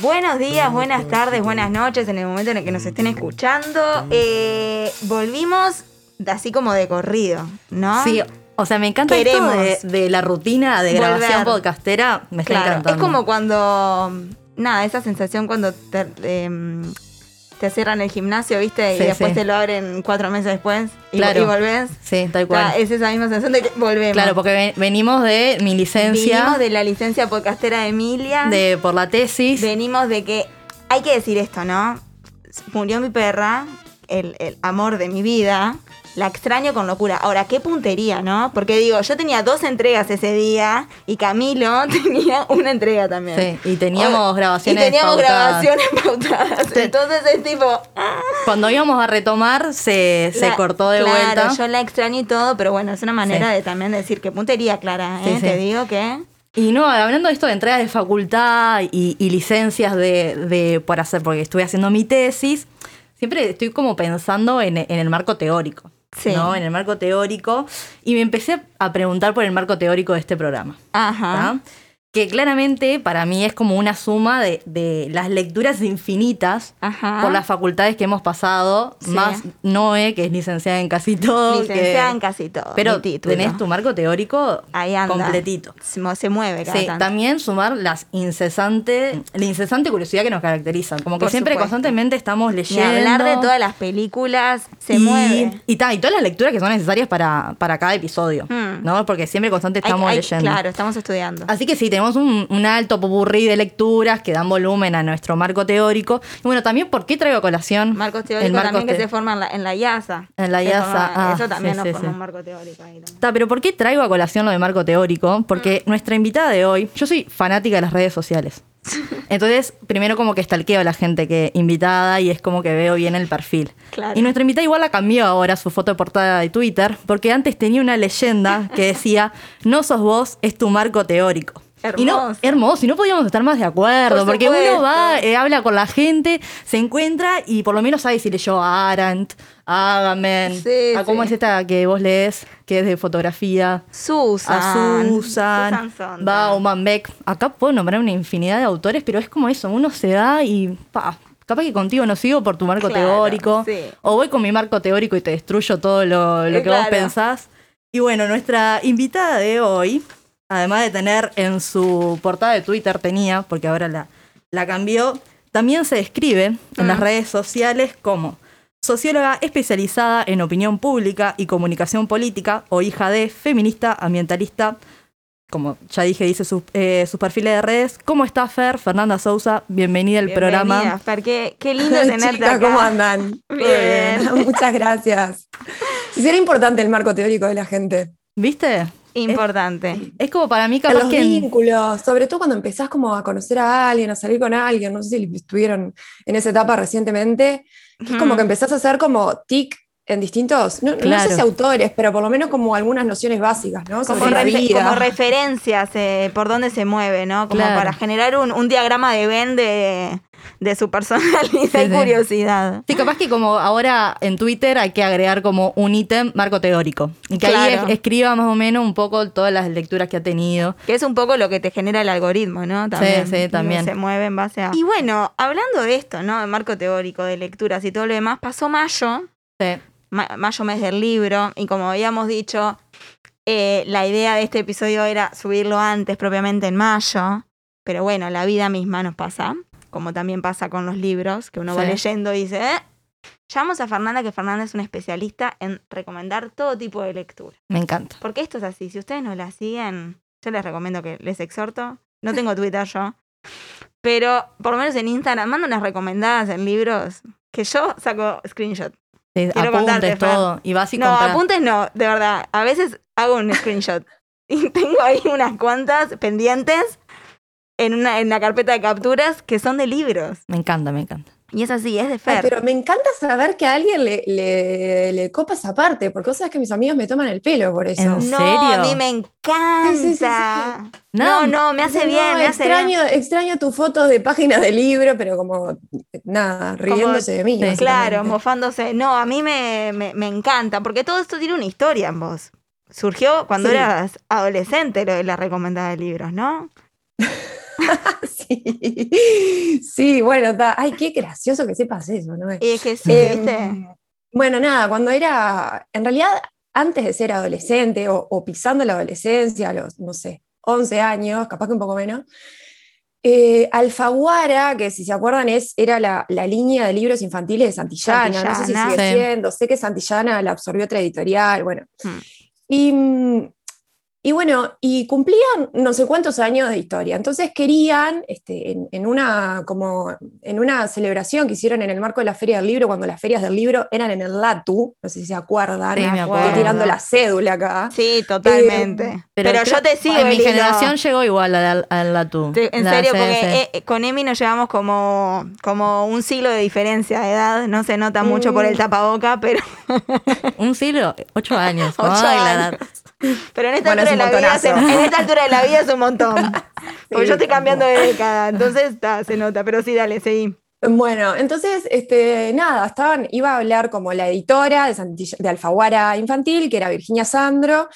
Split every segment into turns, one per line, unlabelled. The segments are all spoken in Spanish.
Buenos días, buenas tardes, buenas noches en el momento en el que nos estén escuchando. Eh, volvimos así como de corrido, ¿no?
Sí, o sea, me encanta esto
Queremos
de, de la rutina de
volver.
grabación podcastera. Me está
Claro,
encantando.
es como cuando, nada, esa sensación cuando te, em, te cierran el gimnasio, ¿viste? Y después
sí.
te lo abren cuatro meses después y,
Claro.
y volvés.
Sí, tal
O sea,
cual.
es esa misma sensación de que volvemos.
Claro, porque ven- venimos de mi licencia
Venimos de la licencia podcastera de Emilia.
de, por la tesis.
Venimos de que, hay que decir esto, ¿no? Murió mi perra, el, el amor de mi vida. La extraño con locura. Ahora, qué puntería, ¿no? Porque digo, yo tenía dos entregas ese día y Camilo tenía una entrega también.
Sí, y teníamos
O-
grabaciones
Y teníamos
pautadas.
grabaciones pautadas.
Sí.
Entonces es tipo. ah,
Cuando íbamos a retomar, se, se cortó de
claro,
vuelta.
yo la extraño y todo, pero bueno, es una manera
Sí.
de también decir qué puntería, Clara, ¿eh? Te digo que.
Y no, hablando de esto de entregas de facultad y, y licencias de, de por hacer, porque estuve haciendo mi tesis, siempre estoy como pensando en, en el marco teórico.
Sí.
¿no? En el marco teórico. Y me empecé a preguntar por el marco teórico de este programa.
Ajá.
¿tá? Que claramente para mí es como una suma de, de las lecturas infinitas
Ajá.
por las facultades que hemos pasado,
Sí.
más Noé, que es licenciada en casi todo.
Licenciada
que-
en casi todo.
Pero tenés tu marco teórico
Ahí anda.
completito.
Se, mueve cada
Sí,
tanto.
también sumar las incesante, la incesante curiosidad que nos caracterizan. Como que
Por
siempre
supuesto.
constantemente estamos leyendo.
hablar de todas las películas, se
y,
mueve.
Y, ta, y todas las lecturas que son necesarias para, para cada episodio.
Hmm.
¿no? Porque siempre constante
Hay-
estamos
hay-
leyendo.
Claro, estamos estudiando.
Así que sí, tenemos un, un alto popurrí de lecturas que dan volumen a nuestro marco teórico. Y bueno, también, ¿por qué traigo a colación?
Marcos teóricos
marco
también que se forman en la, IASA.
En la IASA,
forma-
ah,
Eso también
sí,
nos
sí,
forma
sí.
un marco teórico ahí.
Ta, pero ¿por qué traigo a colación lo de marco teórico? Porque
Mm.
nuestra invitada de hoy, yo soy fanática de las redes sociales. Entonces, primero como que stalkeo a la gente que invitada y es como que veo bien el perfil.
Claro.
Y nuestra invitada igual la cambió ahora su foto de portada de Twitter, porque antes tenía una leyenda que decía, no sos vos, es tu marco teórico. Y no,
Hermoso.
hermoso, y no podíamos estar más de acuerdo,
Por
porque uno va, eh, habla con la gente, se encuentra y por lo menos sabe si leyó a Arendt, a Agamben,
Sí,
a cómo
sí.
es esta que vos lees, que es de fotografía
Susan.
a Susan,
Susan.
Bauman, Beck. Acá puedo nombrar una infinidad de autores, pero es como eso, uno se da y pa, capaz que contigo no sigo por tu marco
Claro,
teórico,
sí.
o voy con mi marco teórico y te destruyo todo lo, lo
Eh,
que vos pensás. Y bueno, nuestra invitada de hoy, además de tener en su portada de Twitter, tenía, porque ahora la, la cambió, también se describe en las redes sociales como socióloga especializada en opinión pública y comunicación política, o hija de feminista, ambientalista, como ya dije, dice sus, eh, sus perfiles de redes. ¿Cómo está Fer? Fernanda Sousa, bienvenida al
Bienvenida,
programa.
Fer, qué, qué lindo tenerte
Chicas,
acá.
¿cómo andan?
Bien.
Muchas gracias. Sí era importante el marco teórico de la gente.
¿Viste?
Importante.
Es como para mí capaz
los
que... en-
vínculos, sobre todo cuando empezás como a conocer a alguien, a salir con alguien, no sé si estuvieron en esa etapa recientemente, que es como que empezás a hacer como tic en distintos, no, no sé si autores, pero por lo menos como algunas nociones básicas, ¿no?
Como,
Sobre la
refe-
vida.
como referencias eh, por dónde se mueve, ¿no? Como
Claro.
para generar un, un diagrama de Venn de, de su personalidad y
sí.
curiosidad.
Sí, capaz que como ahora en Twitter hay que agregar como un ítem marco teórico. Y que ahí
Claro.
es- escriba más o menos un poco todas las lecturas que ha tenido.
Que es un poco lo que te genera el algoritmo, ¿no? También.
sí, también.
Se mueve en base a. Y bueno, hablando de esto, ¿no? De marco teórico, de lecturas y todo lo demás, pasó mayo,
Sí.
Ma- mayo mes del libro, y como habíamos dicho, eh, la idea de este episodio era subirlo antes, propiamente en mayo. Pero bueno, la vida misma nos pasa, como también pasa con los libros, que uno va leyendo y dice, ¿eh? Llamamos a Fernanda, que Fernanda es una especialista en recomendar todo tipo de lectura.
Me encanta.
Porque esto es así, si ustedes no la siguen, yo les recomiendo que les exhorto. No tengo Twitter yo, pero por lo menos en Instagram mando unas recomendadas en libros que yo saco screenshot.
Sí,
Quiero
apuntes, todo. Y vas y
no,
compras.
apuntes no, de verdad. A veces hago un screenshot y tengo ahí unas cuantas pendientes en una en la carpeta de capturas que son de libros.
Me encanta, me encanta.
Y es así, es de
Ay,
Fer.
pero me encanta saber que a alguien le, le, le copa esa parte, porque vos sabés que mis amigos me toman el pelo por eso.
¿En
no,
serio?
a mí me encanta.
Sí, sí, sí, sí,
No, no, me hace
No,
bien, me hace bien.
extraño, extraño tus fotos de páginas de libro, pero como nada, riéndose de mí.
Claro, mofándose. No, a mí me, me, me encanta, porque todo esto tiene una historia en vos. Surgió cuando
Sí.
eras adolescente lo de la recomendada de libros, ¿no?
sí, sí, bueno, está. Ay, qué gracioso que sepas eso, ¿no?
Y es que sí,
Eh,
¿viste?
Bueno, nada, cuando era, en realidad, antes de ser adolescente o, o pisando la adolescencia, a los, no sé, 11 años, capaz que un poco menos, eh, Alfaguara, que si se acuerdan es, era la, la línea de libros infantiles de Santillana, no sé si sigue
Sí.
siendo, sé que Santillana la absorbió otra editorial, bueno.
Hmm.
Y, mm, y bueno, y cumplían no sé cuántos años de historia. Entonces querían, este, en, en una, como, en una celebración que hicieron en el marco de la Feria del Libro, cuando las ferias del libro eran en el LATU, no sé si se acuerdan,
Sí, me
estoy
acuerdo.
tirando la cédula acá.
Sí, totalmente.
Eh,
pero
creo-
yo te sigo,
En mi generación llegó igual al, al Latu.
Te- En
La
serio, porque eh, con Emi nos llevamos como, como un siglo de diferencia de edad. No se nota mucho por el
Mm.
tapaboca, pero,
Un siglo, ocho años.
Ocho
vamos a aclarar.
Pero en, esta
Bueno, es
altura de la vida se-
montonazo.
en esta altura de la vida es un montón. Porque
Sí,
yo estoy cambiando de década, entonces ta, se nota. Pero sí, dale, seguí.
Bueno, entonces, este, nada, estaban, iba a hablar como la editora de, Santilla- de Alfaguara Infantil, que era Virginia Sandro,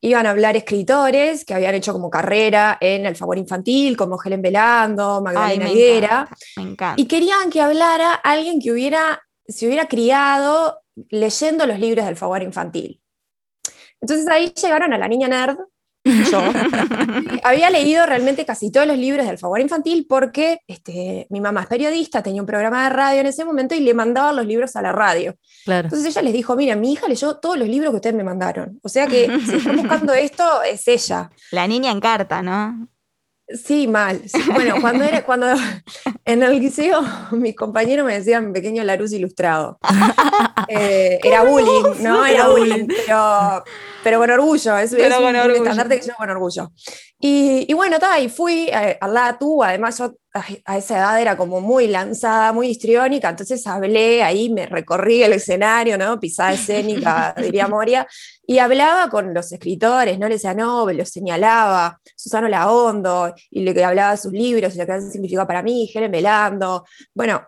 iban a hablar escritores que habían hecho como carrera en Alfaguara Infantil, como Helen Velando,
Ay,
Magdalena
me
Higuera,
encanta, me encanta.
y querían que hablara alguien que hubiera, se hubiera criado leyendo los libros de Alfaguara Infantil. Entonces ahí llegaron a la niña nerd, yo. Había leído realmente casi todos los libros de Alfaguara Infantil porque este, mi mamá es periodista, tenía un programa de radio en ese momento y le mandaba los libros a la radio.
Claro.
Entonces ella les dijo, mira, mi hija leyó todos los libros que ustedes me mandaron. O sea que si están buscando esto, es ella.
La niña en carta, ¿no?
Sí, mal. Sí, Bueno, cuando era, cuando en el liceo, mis compañeros me decían pequeño Larus ilustrado. Eh, era bullying, ¿no? Era bullying, pero, pero con orgullo, es,
Pero
es un,
orgullo.
estandarte que yo con orgullo. Y, y bueno, ta, y fui eh, al LATU, además yo ay, a esa edad era como muy lanzada, muy histriónica, entonces hablé ahí, me recorrí el escenario, ¿no? Pisada escénica, diría Moria, y hablaba con los escritores, ¿no? Les decía Nobel, los señalaba, Susano Laondo, y le hablaba de sus libros y lo que han significado para mí, Helen Velando, bueno,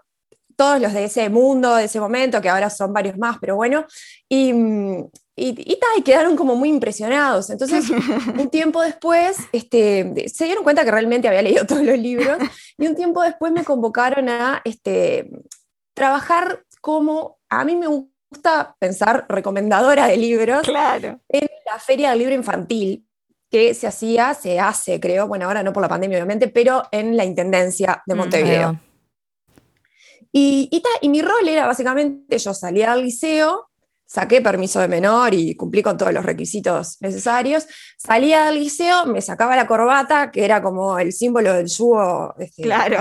todos los de ese mundo, de ese momento, que ahora son varios más, pero bueno, y, y, y, ta, y quedaron como muy impresionados. Entonces, un tiempo después, este, se dieron cuenta que realmente había leído todos los libros, y un tiempo después me convocaron a este, trabajar como, a mí me gusta pensar recomendadora de libros
Claro.
en la Feria del Libro Infantil, que se hacía, se hace, creo, bueno, ahora no por la pandemia, obviamente, pero en la Intendencia de
Mm,
Montevideo. Y, y, ta, y mi rol era básicamente, yo salía al liceo, saqué permiso de menor y cumplí con todos los requisitos necesarios, salía del liceo, me sacaba la corbata, que era como el símbolo del yugo este,
Claro.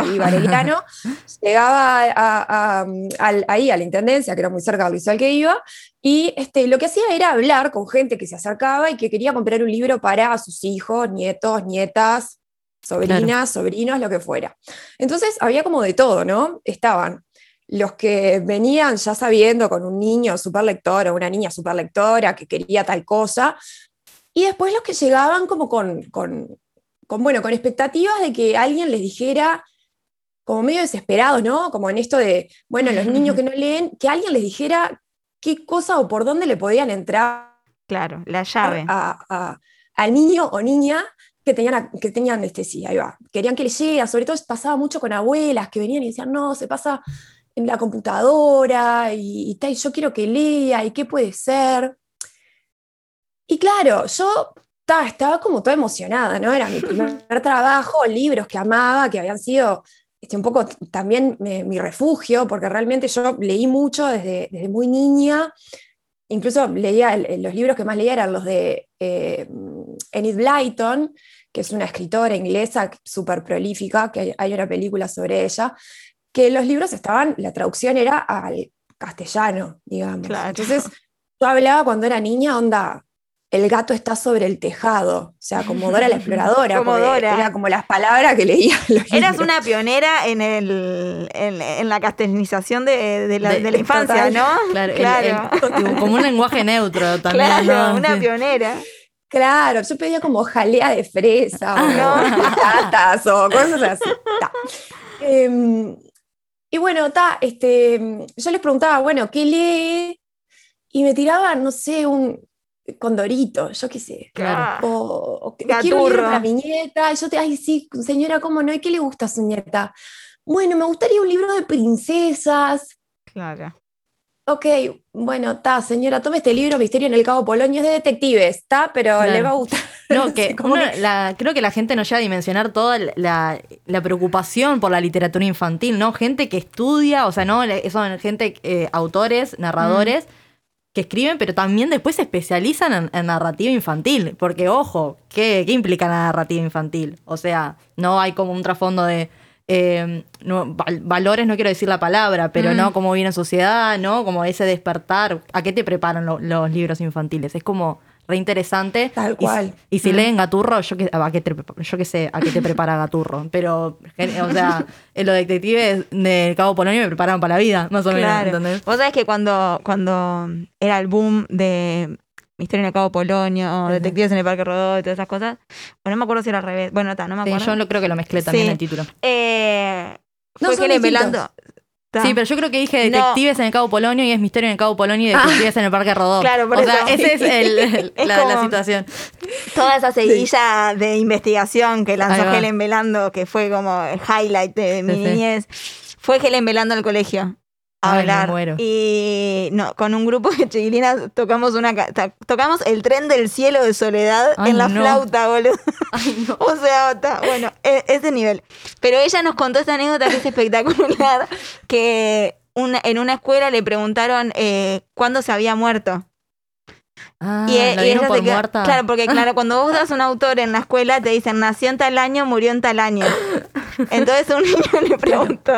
llegaba a- a- al- ahí a la intendencia, que era muy cerca del liceo al que iba, y este, lo que hacía era hablar con gente que se acercaba y que quería comprar un libro para sus hijos, nietos, nietas, sobrinas, sobrinos, lo que fuera. Entonces había como de todo, ¿no? Estaban los que venían ya sabiendo con un niño super lector o una niña super lectora que quería tal cosa, y después los que llegaban como con, con, con, bueno, con expectativas de que alguien les dijera, como medio desesperados, ¿no? Como en esto de, bueno, los niños que no leen, que alguien les dijera qué cosa o por dónde le podían entrar
Claro, la llave.
a- a- al niño o niña que tenían, que tenían este, sí, ahí va. Querían que leyera, sobre todo pasaba mucho con abuelas que venían y decían, no, se pasa en la computadora y, y tal, y yo quiero que lea y qué puede ser. Y claro, yo ta, estaba como toda emocionada, ¿no? Era mi primer trabajo, libros que amaba, que habían sido este, un poco también mi, mi refugio, porque realmente yo leí mucho desde, desde muy niña. Incluso leía el- los libros que más leía eran los de eh, Enid Blyton, que es una escritora inglesa súper prolífica, que hay, una película sobre ella, que los libros estaban, la traducción era al castellano, digamos.
Claro.
Entonces, yo hablaba cuando era niña, onda, el gato está sobre el tejado, o sea, como Dora la exploradora,
Como Dora.
era como las palabras que leía los
Eras
libros.
una pionera en, el, en, en la castellanización de, de la,
De-
de la infancia,
total.
¿no?
Claro,
claro.
el- como un lenguaje neutro también.
Claro,
¿no?
una
Sí.
pionera.
Claro, yo pedía como jalea de fresa o
Ah,
patatas o cosas así. Ta. Em, y bueno, ta, este, yo les preguntaba, bueno, ¿qué lee? Y me tiraban, no sé, un, Condorito, yo qué sé.
Claro.
O, o que- quiero un libro para mi nieta. y Yo te, ay, sí, señora, ¿cómo no? ¿Y qué le gusta a su nieta? Bueno, me gustaría un libro de princesas.
Claro.
Ok, bueno, está, señora, tome este libro, Misterio en el Cabo Polonio, es de detectives, está, pero
Claro.
le va a gustar.
No, que,
que-
la- creo que la gente no llega a dimensionar toda la, la preocupación por la literatura infantil, ¿no? Gente que estudia, o sea, no, son gente, eh, autores, narradores, que escriben, pero también después se especializan en, en narrativa infantil. Porque, ojo, ¿qué, qué implica la narrativa infantil? O sea, no hay como un trasfondo de. Eh, no, val- valores, no quiero decir la palabra, pero
Mm.
no cómo viene en sociedad, ¿no? Como ese despertar. ¿A qué te preparan lo- los libros infantiles? Es como re interesante.
Tal cual.
Y, si
Mm.
leen Gaturro, yo que, a qué te, yo qué sé a qué te prepara Gaturro. Pero, o sea, en los detectives del Cabo Polonio me preparan para la vida, más o menos. ¿entendés?
Vos sabés que cuando, cuando era el boom de Misterio en el Cabo Polonio, Detectives en el Parque Rodó y todas esas cosas, bueno, no me acuerdo si era al revés. Bueno, está, no me
Sí,
acuerdo.
yo lo, creo que lo mezclé también
Sí.
en el título.
Eh,
No,
fue Helen. Velando. Ta.
Sí, pero yo creo que dije
No.
detectives en el Cabo Polonio y es misterio en el Cabo Polonio y detectives en el Parque Rodó.
Claro, por
o sea, esa es el- el-
Es
la, situación.
Toda esa seguilla de investigación que lanzó. Helen Velando, que fue como el highlight de mi
Sí, sí.
niñez, fue Helen Velando al colegio a
Ay, me
hablar.
muero.
Y no, con un grupo de chiquilinas tocamos una ca- ta- tocamos el tren del cielo de soledad
Ay,
en la
no.
flauta, boludo.
Ay, no.
O sea, está- bueno, e- ese nivel. Pero ella nos contó esta anécdota que es espectacular, que una- en una escuela le preguntaron eh, cuándo se había muerto.
Ah,
y, e-
la
y
dieron
ella
por
se quedó-
muerta.
Claro, porque claro, cuando vos das un autor en la escuela te dicen nació en tal año, murió en tal año. Entonces un niño le preguntó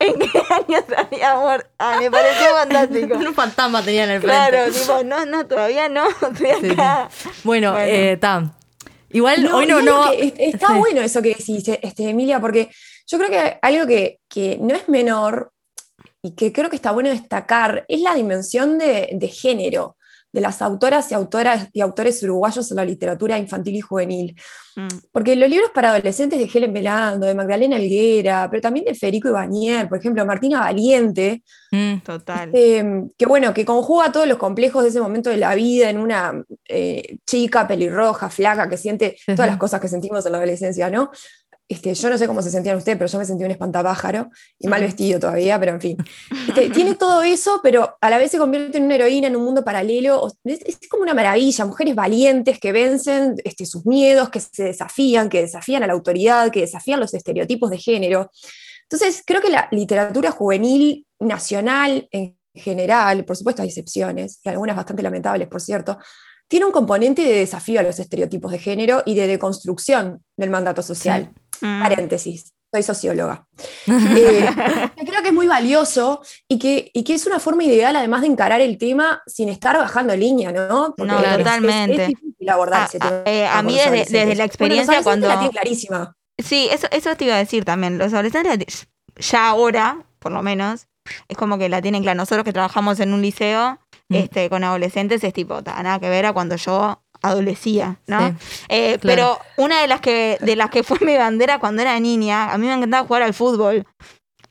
en qué año se había muerto. Ah, me pareció fantástico.
Un fantasma tenía en el frente.
Claro, tipo, no, no, todavía no, estoy
Sí,
acá.
Bueno,
Bueno.
eh, tam. Igual
No,
hoy no, no.
que está
Sí.
bueno eso que decís, este, Emilia, porque yo creo que algo que, que no es menor y que creo que está bueno destacar es la dimensión de, de género de las autoras y autoras y autores uruguayos en la literatura infantil y juvenil.
Mm,
Porque los libros para adolescentes de Helen Velando, de Magdalena Helguera, pero también de Federico Ibanier, por ejemplo, Martina Valiente,
Mm,
Total.
eh, que bueno, que conjuga todos los complejos de ese momento de la vida en una eh, chica pelirroja, flaca, que siente todas las cosas que sentimos en la adolescencia, ¿no? Este, yo no sé cómo se sentían ustedes, pero yo me sentí un espantapájaro y mal vestido todavía, pero en fin. Este, tiene todo eso, pero a la vez se convierte en una heroína en un mundo paralelo. Es, es como una maravilla, mujeres valientes que vencen este, sus miedos, que se desafían, que desafían a la autoridad, que desafían los estereotipos de género. Entonces, creo que la literatura juvenil nacional en general, por supuesto hay excepciones, y algunas bastante lamentables, por cierto, tiene un componente de desafío a los estereotipos de género y de deconstrucción del mandato social.
Mm.
Paréntesis, soy socióloga. Eh, creo que es muy valioso y que, y que es una forma ideal además de encarar el tema sin estar bajando línea, ¿no?
No,
es- es-
totalmente.
Es, difícil abordar
Ah,
ese
ah, eh, a mí desde- desde la experiencia cuando-
la tienen clarísima.
Sí, eso, eso te iba a decir también. Los adolescentes, ya ahora, por lo menos, es como que la tienen clara. Nosotros que trabajamos en un liceo. Este, con adolescentes es tipo, nada que ver a cuando yo adolecía, ¿no?
Sí.
Eh,
claro.
Pero una de las que de las que fue mi bandera cuando era niña, a mí me encantaba jugar al fútbol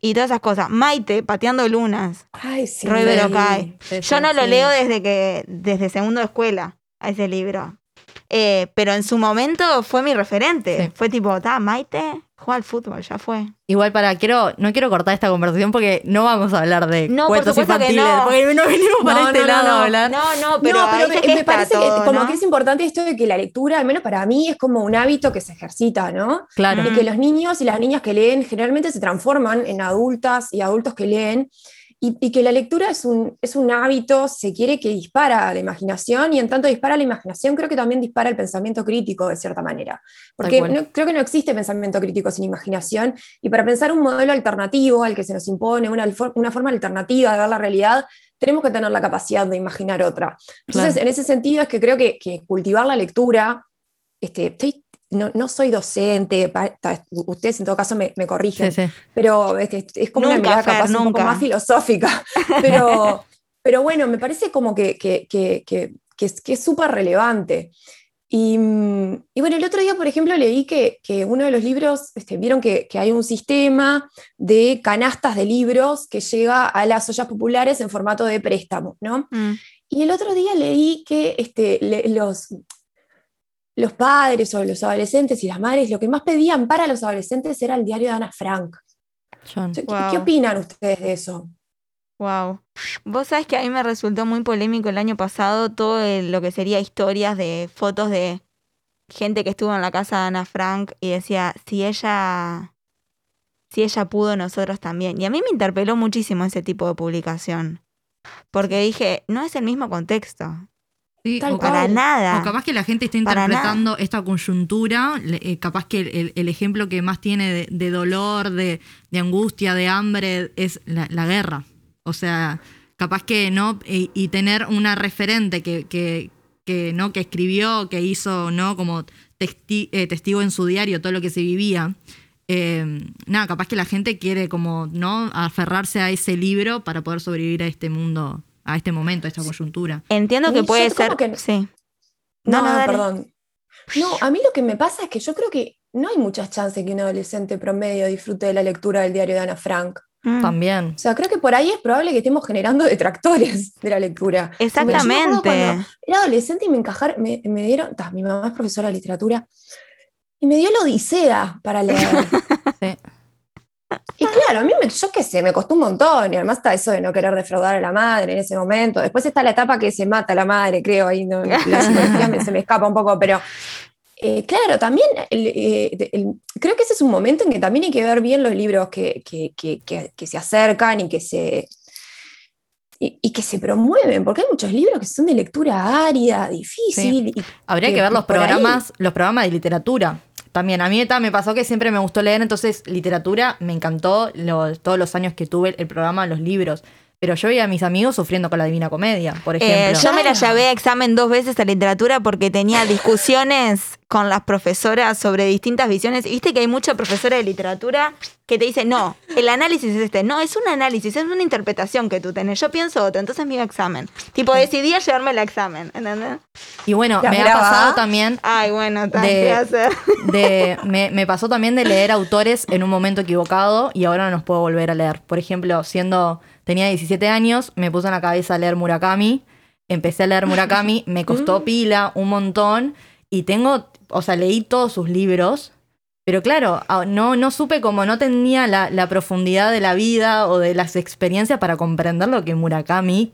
y todas esas cosas. Maite pateando lunas,
Ay, sí.
Roy. Berocay. Yo no lo
sí.
leo desde que desde segundo de escuela a ese libro. Eh, pero en su momento fue mi referente.
Sí.
Fue tipo, ta, Maite, juega al fútbol, ya fue.
Igual para, quiero, no quiero cortar esta conversación porque no vamos a hablar de
No, por
cuentos
que
infantiles.
no.
Porque no venimos para
No,
este
no,
lado
no,
a
no.
hablar.
No, no, pero,
no, pero me, me parece
todo,
que como
¿no?
que es importante esto de que la lectura, al menos para mí, es como un hábito que se ejercita, ¿no?
Claro.
Y que los niños y las niñas que leen generalmente se transforman en adultas y adultos que leen. Y, y que la lectura es un, es un hábito, se quiere que dispara la imaginación y en tanto dispara la imaginación, creo que también dispara el pensamiento crítico de cierta manera. Porque no- creo que no existe pensamiento crítico sin imaginación y para pensar un modelo alternativo al que se nos impone, una, una forma alternativa de ver la realidad, tenemos que tener la capacidad de imaginar otra. Entonces,
Claro.
en ese sentido es que creo que, que cultivar la lectura, este, estoy- no, no soy docente, pa- ta- ustedes en todo caso me, me corrigen,
Sí, sí.
pero es como una
Nunca,
mirada
Fer,
capaz un poco más filosófica. Pero, pero bueno, me parece como que, que, que, que, que es que es súper relevante. Y, y bueno, el otro día, por ejemplo, leí que, que uno de los libros, este, vieron que, que hay un sistema de canastas de libros que llega a las ollas populares en formato de préstamo, ¿no?
Mm.
y el otro día leí que este, le- los, los padres o los adolescentes y las madres lo que más pedían para los adolescentes era el diario de Ana Frank.
John.
¿Qué,
Wow.
qué opinan ustedes de eso?
Wow. Vos sabés que a mí me resultó muy polémico el año pasado todo el- lo que sería historias de fotos de gente que estuvo en la casa de Ana Frank y decía, si ella, si ella pudo, nosotros también. Y a mí me interpeló muchísimo ese tipo de publicación. Porque dije, no es el mismo contexto.
Sí,
Tal
o,
cual.
Para
o
nada.
capaz que la gente está interpretando esta coyuntura, eh, capaz que el, el ejemplo que más tiene de, de dolor, de, de angustia, de hambre, es la, la guerra. O sea, capaz que no, y, y tener una referente que, que, que, no, que escribió, que hizo, ¿no? Como testi- eh, testigo en su diario todo lo que se vivía. eh, nada, capaz que la gente quiere como, ¿no? Aferrarse a ese libro para poder sobrevivir a este mundo, a este momento, a esta coyuntura.
Entiendo que puede ser...
que-
Sí.
No,
No,
perdón. No, a mí lo que me pasa es que yo creo que no hay muchas chances que un adolescente promedio disfrute de la lectura del diario de Ana Frank.
Mm.
También.
O sea, creo que por ahí es probable que estemos generando detractores de la lectura.
Exactamente.
cuando Era adolescente y me encajaron, me, me dieron, ta, mi mamá es profesora de literatura, y me dio la Odisea para leer.
Sí.
Y claro, a mí, me, yo qué sé, me costó un montón, y además está eso de no querer defraudar a la madre en ese momento. Después está la etapa que se mata a la madre, creo, ahí no, la me- se me escapa un poco, pero eh, claro, también el- eh, el- creo que ese es un momento en que también hay que ver bien los libros que- que- que- que se acercan y que se, y, y que se promueven, porque hay muchos libros que son de lectura árida, difícil. y
Habría
que
que ver los
ahí-
programas, los programas de literatura. También, a mí me pasó que siempre me gustó leer, entonces literatura me encantó lo- todos los años que tuve el programa, los libros. Pero yo veía a mis amigos sufriendo con la Divina Comedia, por
Eh,
ejemplo.
yo me la llevé a examen dos veces a literatura porque tenía discusiones con las profesoras sobre distintas visiones. Viste que hay mucha profesora de literatura que te dice, no, el análisis es este. No, es un análisis, es una interpretación que tú tenés. Yo pienso otro, entonces a examen. Tipo, decidí a llevarme el examen, ¿entendés?
Y bueno,
¿La
me ha pasado también
Ay, bueno,
De-
¿qué hacer?
de me, me pasó también de leer autores en un momento equivocado y ahora no los puedo volver a leer. Por ejemplo, siendo tenía 17 años, me puse en la cabeza a leer Murakami, empecé a leer Murakami, me costó pila un montón y tengo, o sea, leí todos sus libros, pero claro, a- no, no supe como no tenía la, la profundidad de la vida o de las experiencias para comprender lo que Murakami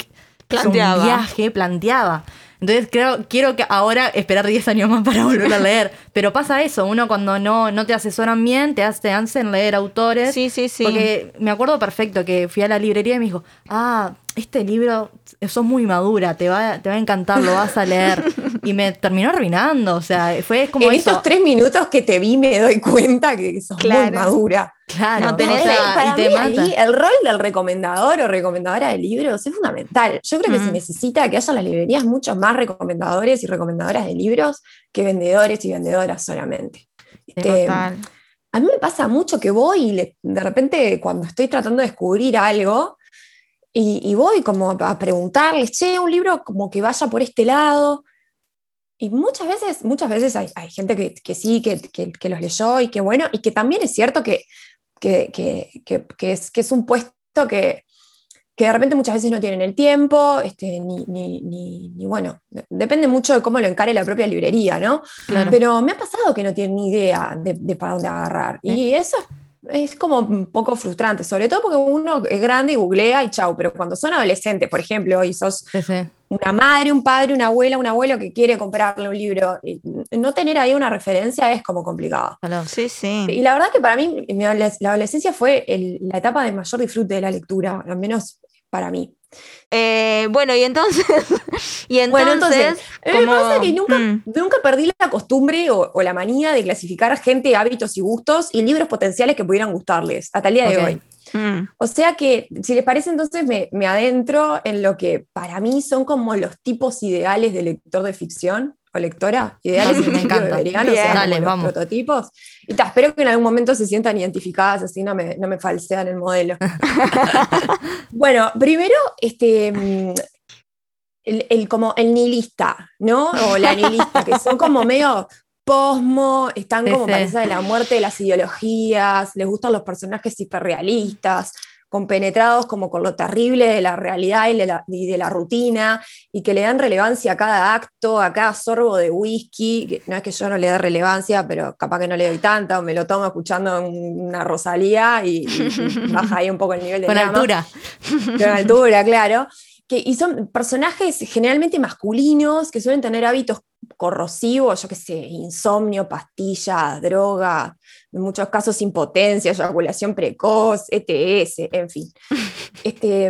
Planteaba.
un viaje planteaba. Entonces creo, quiero que ahora esperar 10 años más para volver a leer. Pero pasa eso, uno cuando no, no te asesoran bien, te, hace- te hacen leer autores.
Sí, sí, sí.
Porque me acuerdo perfecto que fui a la librería y me dijo, ah, este libro, sos muy madura, te va, te va a encantar, lo vas a leer. y me terminó arruinando, o sea, fue como
en
eso.
estos tres minutos que te vi me doy cuenta que sos muy
Claro.
madura.
Claro,
No tenés
o sea,
para
y te
mí ahí el rol del recomendador o recomendadora de libros es fundamental. Yo creo que se
Mm.
necesita que haya en las librerías muchos más recomendadores y recomendadoras de libros que vendedores y vendedoras solamente. Este,
Total.
a mí me pasa mucho que voy y le- de repente cuando estoy tratando de descubrir algo y, y voy como a preguntarles, che, un libro como que vaya por este lado. Y muchas veces, muchas veces hay, hay gente que, que sí, que, que- que los leyó y que bueno, y que también es cierto que, que, que- que- que es, que es un puesto que, que de repente muchas veces no tienen el tiempo, este, ni, ni- ni- ni bueno, de- depende mucho de cómo lo encare la propia librería, ¿no?
Claro.
Pero me ha pasado que no tienen ni idea de, de para dónde agarrar. Y eso es, es como un poco frustrante, sobre todo porque uno es grande y googlea y chau, pero cuando son adolescentes, por ejemplo, y sos
Sí, sí.
una madre, un padre, una abuela, un abuelo que quiere comprarle un libro, y no tener ahí una referencia es como complicado.
Sí, sí.
Y la verdad que para mí la adolescencia fue el- la etapa de mayor disfrute de la lectura, al menos para mí.
Eh, bueno, y entonces. y entonces.
Bueno, entonces, Eh, Me
como-
pasa que nunca,
Mm.
nunca perdí la costumbre o, o la manía de clasificar gente, hábitos y gustos y libros potenciales que pudieran gustarles hasta el día de hoy.
Mm.
O sea que, si les parece, entonces me, me adentro en lo que para mí son como los tipos ideales de lector de ficción o lectora. Ideales
Me encanta.
beberiano, o
Bien.
sea, como
Dale, vamos.
prototipos. Y ta, espero que en algún momento se sientan identificadas, así no me, no me falsean el modelo. bueno, primero, este, mm, el, el como el nihilista, ¿no? O la nihilista, que son como medio posmo, están
Sí,
como
sí.
para esa de la muerte de las ideologías, les gustan los personajes hiperrealistas, compenetrados como con lo terrible de la realidad y de la, y de la rutina, y que le dan relevancia a cada acto, a cada sorbo de whisky, que no es que yo no le dé relevancia, pero capaz que no le doy tanta, o me lo tomo escuchando una Rosalía y, y baja ahí un poco el nivel de
Con
drama.
altura.
Con altura, claro. Que, y son personajes generalmente masculinos que suelen tener hábitos corrosivos, yo qué sé, insomnio, pastillas, droga, en muchos casos impotencia, eyaculación precoz, ETS, en fin. Este,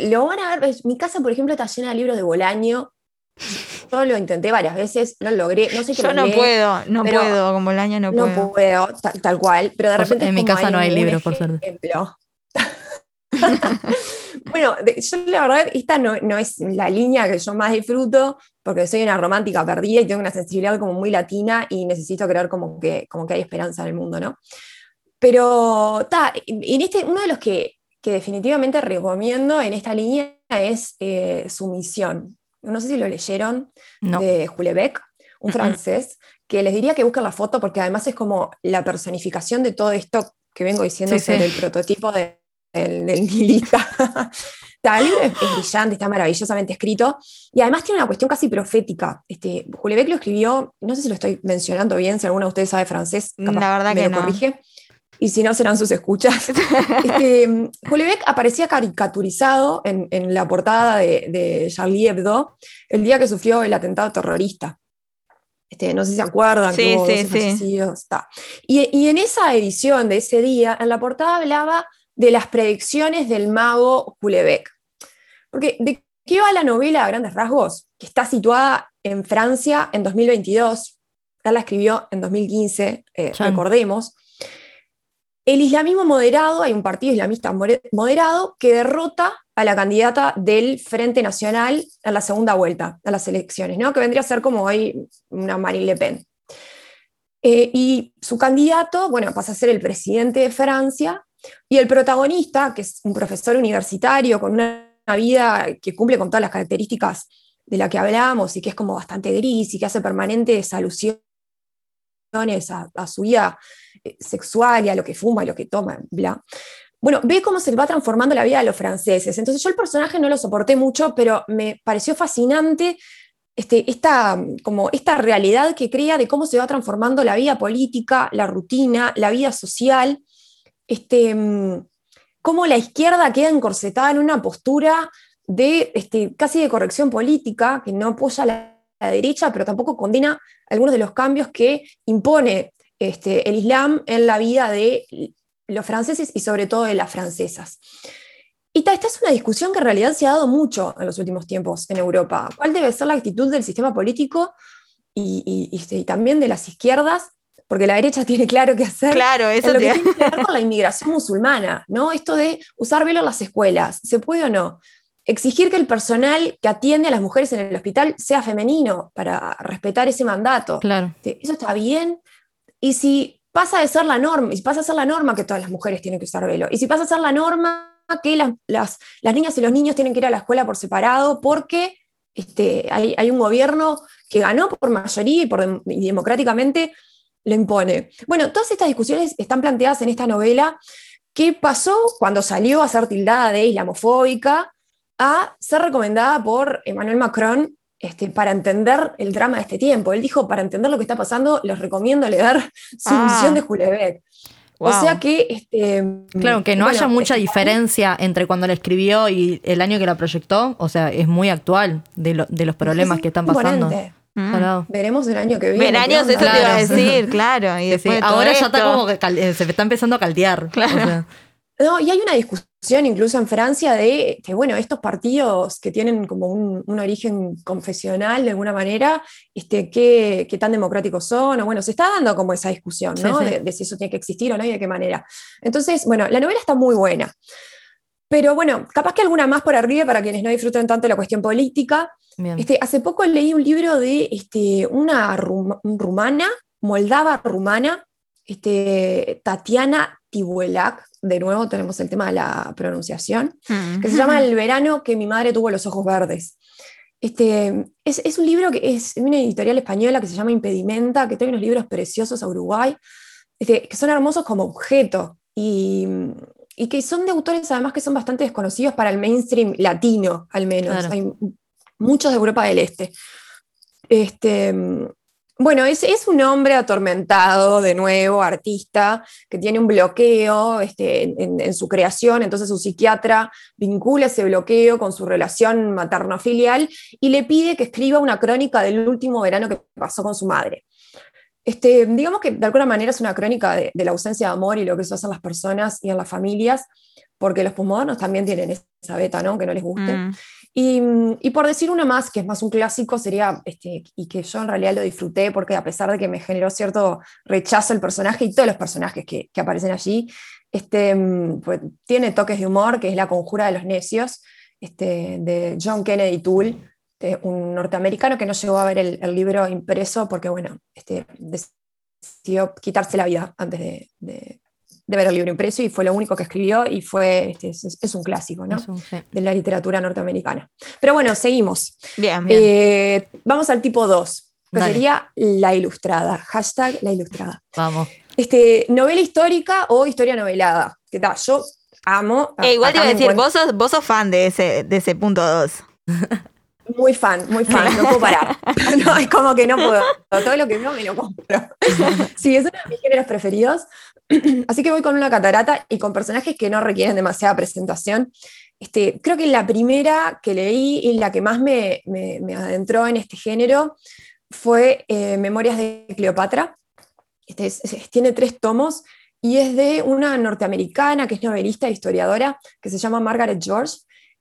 lo van a ver, mi casa, por ejemplo, está llena de libros de Bolaño. Yo lo intenté varias veces, no logré, no sé qué
Yo no puedo, no puedo, como el año no,
no
puedo.
puedo, tal, tal cual, pero de repente...
en mi casa no hay libros, por suerte.
bueno, yo la verdad, esta no, no es la línea que yo más disfruto, porque soy una romántica perdida y tengo una sensibilidad como muy latina y necesito creer como que, como que hay esperanza en el mundo, ¿no? Pero, ta, en este, uno de los que, que definitivamente recomiendo en esta línea es eh, Sumisión. No sé si lo leyeron,
No.
de Julebec, un francés, que les diría que busquen la foto porque además es como la personificación de todo esto que vengo diciendo
Sí, sí.
sobre el prototipo de- del, del nihilista. Ta, el libro es, es brillante, está maravillosamente escrito y además tiene una cuestión casi profética. Este, Julebec lo escribió, no sé si lo estoy mencionando bien, si alguno de ustedes sabe francés, capaz
La verdad
me
que
lo
no.
corrige. Y si no, serán sus escuchas. Este, Julebec aparecía caricaturizado en, en la portada de, de Charlie Hebdo el día que sufrió el atentado terrorista. Este, no sé si se acuerdan,
Sí,
que hubo
sí,
12
sí.
Y, y en esa edición de ese día, en la portada hablaba de las predicciones del mago Julebec. Porque, ¿de qué va la novela a grandes rasgos? Que está situada en Francia en 2022. Él la escribió en 2015, eh, recordemos. El islamismo moderado, hay un partido islamista moderado que derrota a la candidata del Frente Nacional en la segunda vuelta, a las elecciones, ¿no? que vendría a ser como hoy una Marine Le Pen. Eh, y su candidato, bueno, pasa a ser el presidente de Francia, y el protagonista, que es un profesor universitario con una, vida que cumple con todas las características de la que hablamos y que es como bastante gris y que hace permanentes alusiones a, a su vida eh, sexual y a lo que fuma y lo que toma, bla. Bueno, ve cómo se va transformando la vida de los franceses. Entonces yo el personaje no lo soporté mucho, pero me pareció fascinante este, esta, como esta realidad que crea de cómo se va transformando la vida política, la rutina, la vida social, este, mm, cómo la izquierda queda encorsetada en una postura de este, casi de corrección política, que no apoya a la, derecha, pero tampoco condena algunos de los cambios que impone este, el Islam en la vida de los franceses y sobre todo de las francesas. Y ta, esta es una discusión que en realidad se ha dado mucho en los últimos tiempos en Europa. ¿Cuál debe ser la actitud del sistema político y, y- y también de las izquierdas? Porque la derecha tiene claro qué hacer.
Claro,
en
eso
lo
te
que tiene que ver con la inmigración musulmana, ¿no? Esto de usar velo en las escuelas, ¿se puede o no? Exigir que el personal que atiende a las mujeres en el hospital sea femenino para respetar ese mandato.
Claro.
Este, ¿Eso está bien? Y si pasa de ser la norma, y si pasa a ser la norma que todas las mujeres tienen que usar velo, y si pasa a ser la norma que las, las- las niñas y los niños tienen que ir a la escuela por separado porque este, hay, hay un gobierno que ganó por mayoría y, por y democráticamente lo impone. Bueno, todas estas discusiones están planteadas en esta novela que pasó cuando salió a ser tildada de islamofóbica a ser recomendada por Emmanuel Macron este, para entender el drama de este tiempo. Él dijo, para entender lo que está pasando, les recomiendo leer su
Ah.
visión de Julebec. O
Wow.
sea que... Este,
Claro, que no
bueno,
haya mucha
este,
diferencia entre cuando la escribió y el año que la proyectó. O sea, es muy actual de, lo- de los problemas que están pasando.
imponente.
Mm.
Veremos el año que viene.
Veraños, eso
onda.
te iba a
Claro.
decir, claro. Y
Sí,
después
sí.
de
Ahora ya está
esto-
como que cal- eh, se está empezando a caldear.
Claro.
O sea,
No, y hay una discusión incluso en Francia de que, bueno, estos partidos que tienen como un, un origen confesional de alguna manera, este, ¿qué, qué tan democráticos son? O bueno, se está dando como esa discusión, ¿no?
Sí, sí.
De, de si eso tiene que existir o no y de qué manera. Entonces, bueno, la novela está muy buena. Pero bueno, capaz que alguna más por arriba para quienes no disfruten tanto la cuestión política.
bien.
Este, hace poco leí un libro de este, una rum- rumana, moldava rumana, este, Tatiana Tibuelac, de nuevo tenemos el tema de la pronunciación,
Mm.
que se llama El verano que mi madre tuvo los ojos verdes. Este, es, es un libro que es una editorial española que se llama Impedimenta, que trae unos libros preciosos a Uruguay, este, que son hermosos como objeto. Y, y que son de autores además que son bastante desconocidos para el mainstream latino, al menos.
Claro.
Hay muchos de Europa del Este. Este, bueno, es, es un hombre atormentado, de nuevo, artista, que tiene un bloqueo este, en, en- en su creación, entonces su psiquiatra vincula ese bloqueo con su relación materno-filial y le pide que escriba una crónica del último verano que pasó con su madre. Este, digamos que de alguna manera es una crónica de, de la ausencia de amor y lo que eso hace en las personas y en las familias, porque los posmodernos también tienen esa beta, ¿no? Que no les guste.
Mm.
Y, y por decir una más, que es más un clásico, sería, este, y que yo en realidad lo disfruté, porque a pesar de que me generó cierto rechazo el personaje y todos los personajes que, que aparecen allí, este, mm, pues, tiene toques de humor, que es La Conjura de los Necios, este, de John Kennedy Toole, de un norteamericano que no llegó a ver el, el libro impreso porque, bueno, este, decidió quitarse la vida antes de, de- de ver el libro impreso y fue lo único que escribió y fue, este, es, es un clásico, de la literatura norteamericana. Pero bueno, seguimos.
Bien, bien.
Eh, vamos al tipo 2, que
Dale.
sería la ilustrada. Hashtag la ilustrada.
Vamos.
Este, novela histórica o historia novelada. ¿Qué tal? Yo amo.
Eh, igual te iba a decir,
encuentro-
vos sos, vos sos fan de ese, de ese punto 2.
Muy fan, muy fan, no puedo parar. No, es como que no puedo. Todo lo que veo me lo compro. Sí, es uno de mis géneros preferidos. Así que voy con una catarata y con personajes que no requieren demasiada presentación. Este, creo que la primera que leí y la que más me, me- me adentró en este género fue eh, Memorias de Cleopatra. Este es- es- tiene tres tomos y es de una norteamericana que es novelista e historiadora que se llama Margaret George.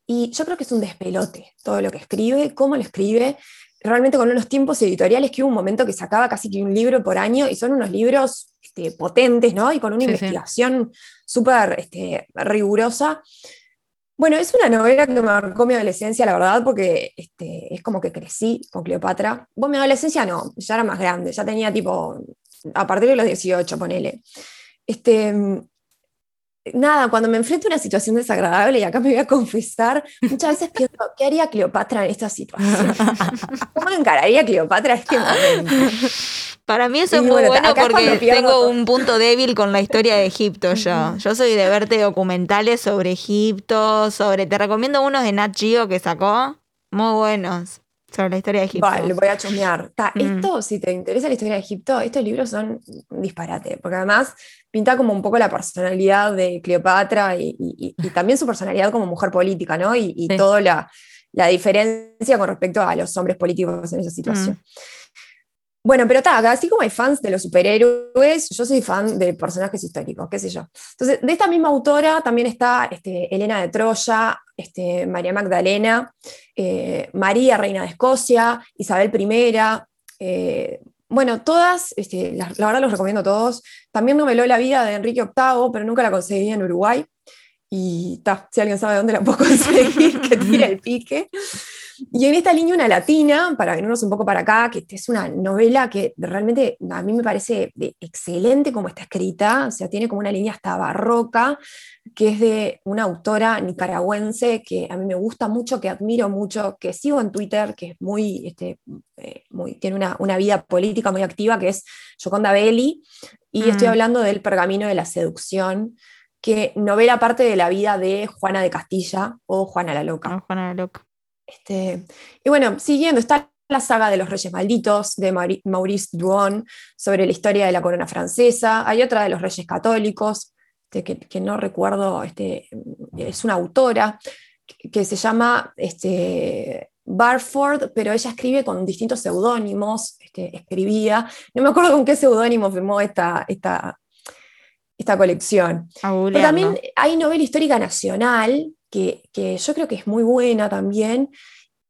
Y yo creo que es un despelote todo lo que escribe, cómo lo escribe, realmente con unos tiempos editoriales que hubo un momento que sacaba casi que un libro por año y son unos libros este, potentes, ¿no? Y con una
Sí,
investigación súper este, rigurosa. Bueno, es una novela que me marcó mi adolescencia, la verdad, porque este, es como que crecí con Cleopatra. Vos, mi adolescencia no, ya era más grande, ya tenía tipo, a partir de los 18, ponele. Este, nada, cuando me enfrento a una situación desagradable, y acá me voy a confesar, muchas veces pienso, ¿qué haría Cleopatra en esta situación? ¿Cómo encararía Cleopatra este momento?
Para mí eso
Y
es muy
bueno,
porque tengo
todo.
un punto débil con la historia de Egipto yo. Yo soy de verte documentales sobre Egipto, sobre... Te recomiendo unos de Nat Geo que sacó, muy buenos, sobre la historia de Egipto.
Vale, voy a chusmear. Ta,
Mm.
Esto, si te interesa la historia de Egipto, estos libros son un disparate, porque además pinta como un poco la personalidad de Cleopatra y, y- y- y también su personalidad como mujer política, ¿no? Y,
Sí.
toda la, la diferencia con respecto a los hombres políticos en esa situación. Bueno, pero está, así como hay fans de los superhéroes, yo soy fan de personajes históricos, qué sé yo. Entonces, de esta misma autora también está este, Elena de Troya, este, María Magdalena, eh, María, reina de Escocia, Isabel I. eh, bueno, todas, este, la, la verdad los recomiendo todos. También noveló la vida de Enrique VIII, pero nunca la conseguí en Uruguay. Y ta, si alguien sabe dónde la puedo conseguir, que tire el pique. Y en esta línea una latina, para venirnos un poco para acá, que es una novela que realmente a mí me parece excelente como está escrita, o sea, tiene como una línea hasta barroca, que es de una autora nicaragüense que a mí me gusta mucho, que admiro mucho, que sigo en Twitter, que es muy, este, eh, muy tiene una, una vida política muy activa, que es Yoconda Belli, y
Mm.
estoy hablando del Pergamino de la Seducción, que novela parte de la vida de Juana de Castilla o Juana la Loca.
No, Juana la Loca.
Este, y bueno, siguiendo, está la saga de los Reyes Malditos de Mauri- Maurice Druon sobre la historia de la corona francesa. Hay otra de los Reyes Católicos, este, que, que no recuerdo, este, es una autora que, que se llama este, Barford, pero ella escribe con distintos seudónimos, este, escribía. No me acuerdo con qué seudónimo firmó esta, esta, esta colección. Pero también hay novela histórica nacional, que, que yo creo que es muy buena también,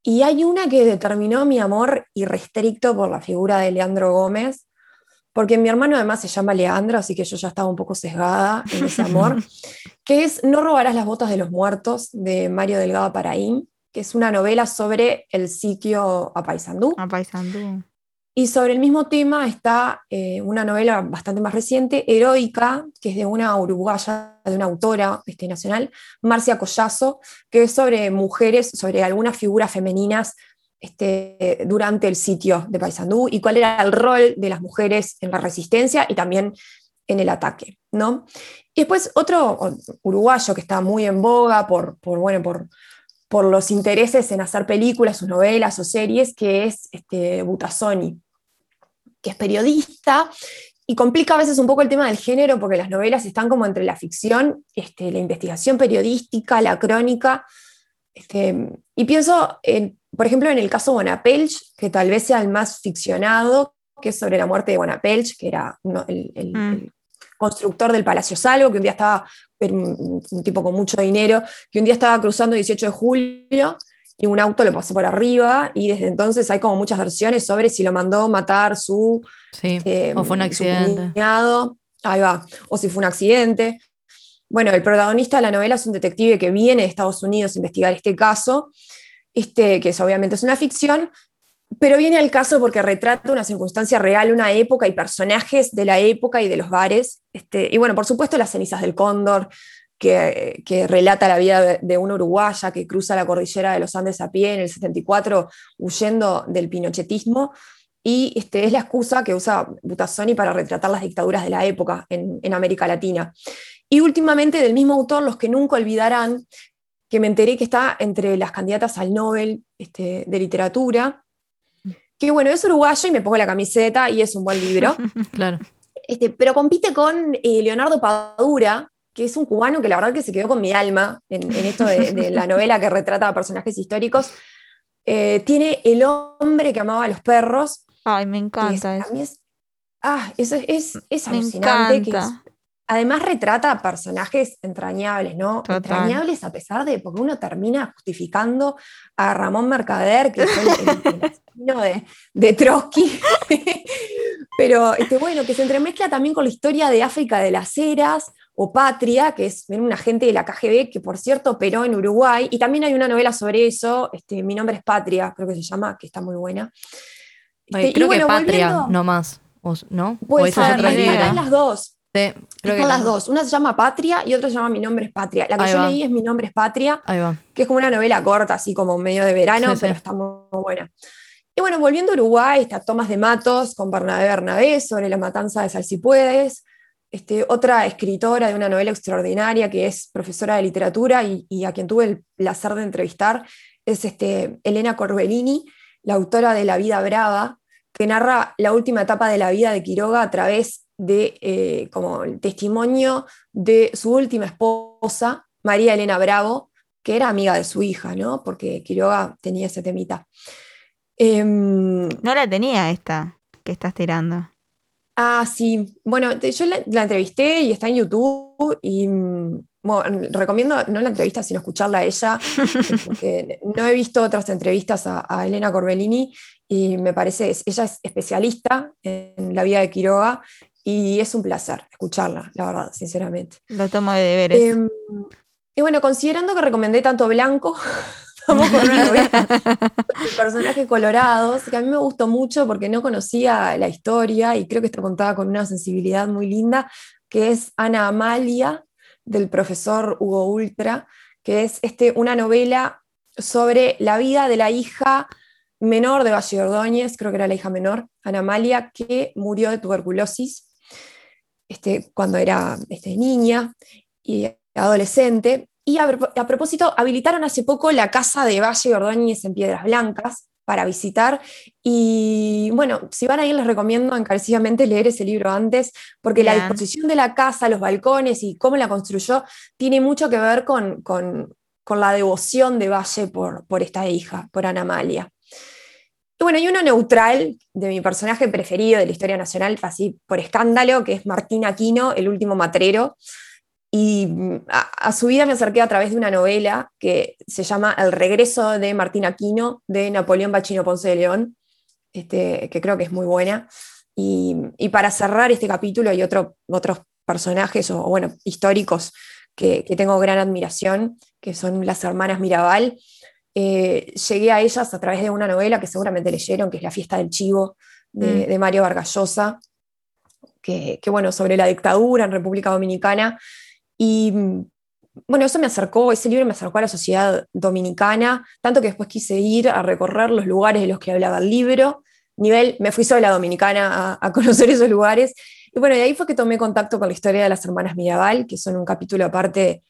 y hay una que determinó mi amor irrestricto por la figura de Leandro Gómez, porque mi hermano además se llama Leandro, así que yo ya estaba un poco sesgada en ese amor, que es No robarás las botas de los muertos, de Mario Delgado Paraín, que es una novela sobre el sitio a Paysandú. Y sobre el mismo tema está eh, una novela bastante más reciente, Heroica, que es de una uruguaya, de una autora este, nacional, Marcia Collazo, que es sobre mujeres, sobre algunas figuras femeninas este, durante el sitio de Paysandú y cuál era el rol de las mujeres en la resistencia y también en el ataque, ¿no? Y después otro uruguayo que está muy en boga por, por bueno, por, por los intereses en hacer películas o novelas o series, que es este, Butazzoni, que es periodista y complica a veces un poco el tema del género porque las novelas están como entre la ficción, este, la investigación periodística, la crónica. Este, y pienso, en, por ejemplo, en el caso Bonapelch, que tal vez sea el más ficcionado, que es sobre la muerte de Bonapelch, que era el,
Mm.
el constructor del Palacio Salvo, que un día estaba, un tipo con mucho dinero, que un día estaba cruzando 18 de julio y un auto lo pasó por arriba y desde entonces hay como muchas versiones sobre si lo mandó matar su,
Sí.
eh,
o fue un accidente.
cuñado, ahí va, o si fue un accidente. Bueno, el protagonista de la novela es un detective que viene de Estados Unidos a investigar este caso, este, que es, obviamente es una ficción, pero viene al caso porque retrata una circunstancia real, una época y personajes de la época y de los bares. Este, y bueno, por supuesto, las cenizas del cóndor, que, que relata la vida de, una uruguaya que cruza la cordillera de los Andes a pie en el 74, huyendo del pinochetismo. Y este, es la excusa que usa Butazzoni para retratar las dictaduras de la época en, en América Latina. Y últimamente, del mismo autor, Los que nunca olvidarán, que me enteré que está entre las candidatas al Nobel este, de literatura, que bueno, es uruguayo y me pongo la camiseta y es un buen libro,
Claro.
este, pero compite con eh, Leonardo Padura, que es un cubano que la verdad que se quedó con mi alma en, en esto de, de la novela que retrata a personajes históricos. Eh, tiene El hombre que amaba a los perros,
Ay, me
es-
encanta
a
eso.
es, ah, eso es, es, es alucinante. que además retrata personajes entrañables, ¿no?
Total.
Entrañables a pesar de, porque uno termina justificando a Ramón Mercader, que fue el asesino de, de Trotsky. Pero este, bueno, que se entremezcla también con la historia de África de las Heras o Patria, que es un agente de la KGB que por cierto operó en Uruguay, y también hay una novela sobre eso, este, Mi nombre es Patria, creo que se llama, que está muy buena. Este,
Oye,
y bueno,
que Patria, no más. ¿No?
Pues están las dos.
Sí, creo que
Están las
no.
dos. Una se llama Patria y otra se llama Mi nombre es Patria. La que
Ahí
yo
va.
leí es Mi nombre es Patria,
Ahí va.
que es como una novela corta, así como medio de verano,
Sí, sí.
pero está muy, muy buena. Y bueno, volviendo a Uruguay, está Tomás de Matos con Bernabé Bernabé sobre la matanza de Salsipuedes. Este, otra escritora de una novela extraordinaria que es profesora de literatura y, a quien tuve el placer de entrevistar es este, Elena Corbellini, la autora de La vida brava, que narra la última etapa de la vida de Quiroga a través de eh, como el testimonio de su última esposa, María Elena Bravo, que era amiga de su hija, ¿no? Porque Quiroga tenía ese temita. Em,
No la tenía esta que estás tirando.
Ah, sí. Bueno, te- yo la, la entrevisté y está en YouTube y mm, bueno, recomiendo no la entrevista, sino escucharla a ella, porque no he visto otras entrevistas a, a Elena Corbellini y me parece, ella es especialista en la vida de Quiroga y es un placer escucharla, la verdad, sinceramente.
Lo tomo de deberes.
Em, y bueno, considerando que recomendé tanto Blanco, vamos con una novela personajes colorados, que a mí me gustó mucho porque no conocía la historia y creo que está contada con una sensibilidad muy linda, que es Ana Amalia, del profesor Hugo Ultra, que es este, una novela sobre la vida de la hija menor de Valle Ordóñez, creo que era la hija menor, Ana Amalia, que murió de tuberculosis este, cuando era este, niña y adolescente. Y a, pro- a propósito, habilitaron hace poco la casa de Valle Ordóñez en Piedras Blancas para visitar. Y bueno, si van a ir, les recomiendo encarecidamente leer ese libro antes, porque la disposición de la casa, los balcones y cómo la construyó, tiene mucho que ver con, con- con la devoción de Valle por, por esta hija, por Ana Amalia. Y bueno, hay uno neutral de mi personaje preferido de la historia nacional, así por escándalo, que es Martín Aquino, el último matrero. Y mm, a, a su vida me acerqué a través de una novela que se llama El regreso de Martín Aquino, de Napoleón Bachino Ponce de León, este, que creo que es muy buena. Y, y para cerrar este capítulo hay otro, otros personajes, o, bueno, históricos que, que tengo gran admiración, que son las hermanas Mirabal. Eh, llegué a ellas a través de una novela que seguramente leyeron, que es La fiesta del chivo, de,
Mm.
de Mario Vargas Llosa, que, que, bueno, sobre la dictadura en República Dominicana. Y mm, bueno, eso me acercó, ese libro me acercó a la sociedad dominicana, tanto que después quise ir a recorrer los lugares de los que hablaba el libro. Nivel, me fui sola Dominicana a, a conocer esos lugares. Y bueno, y ahí fue que tomé contacto con la historia de las hermanas Mirabal, que son un capítulo aparte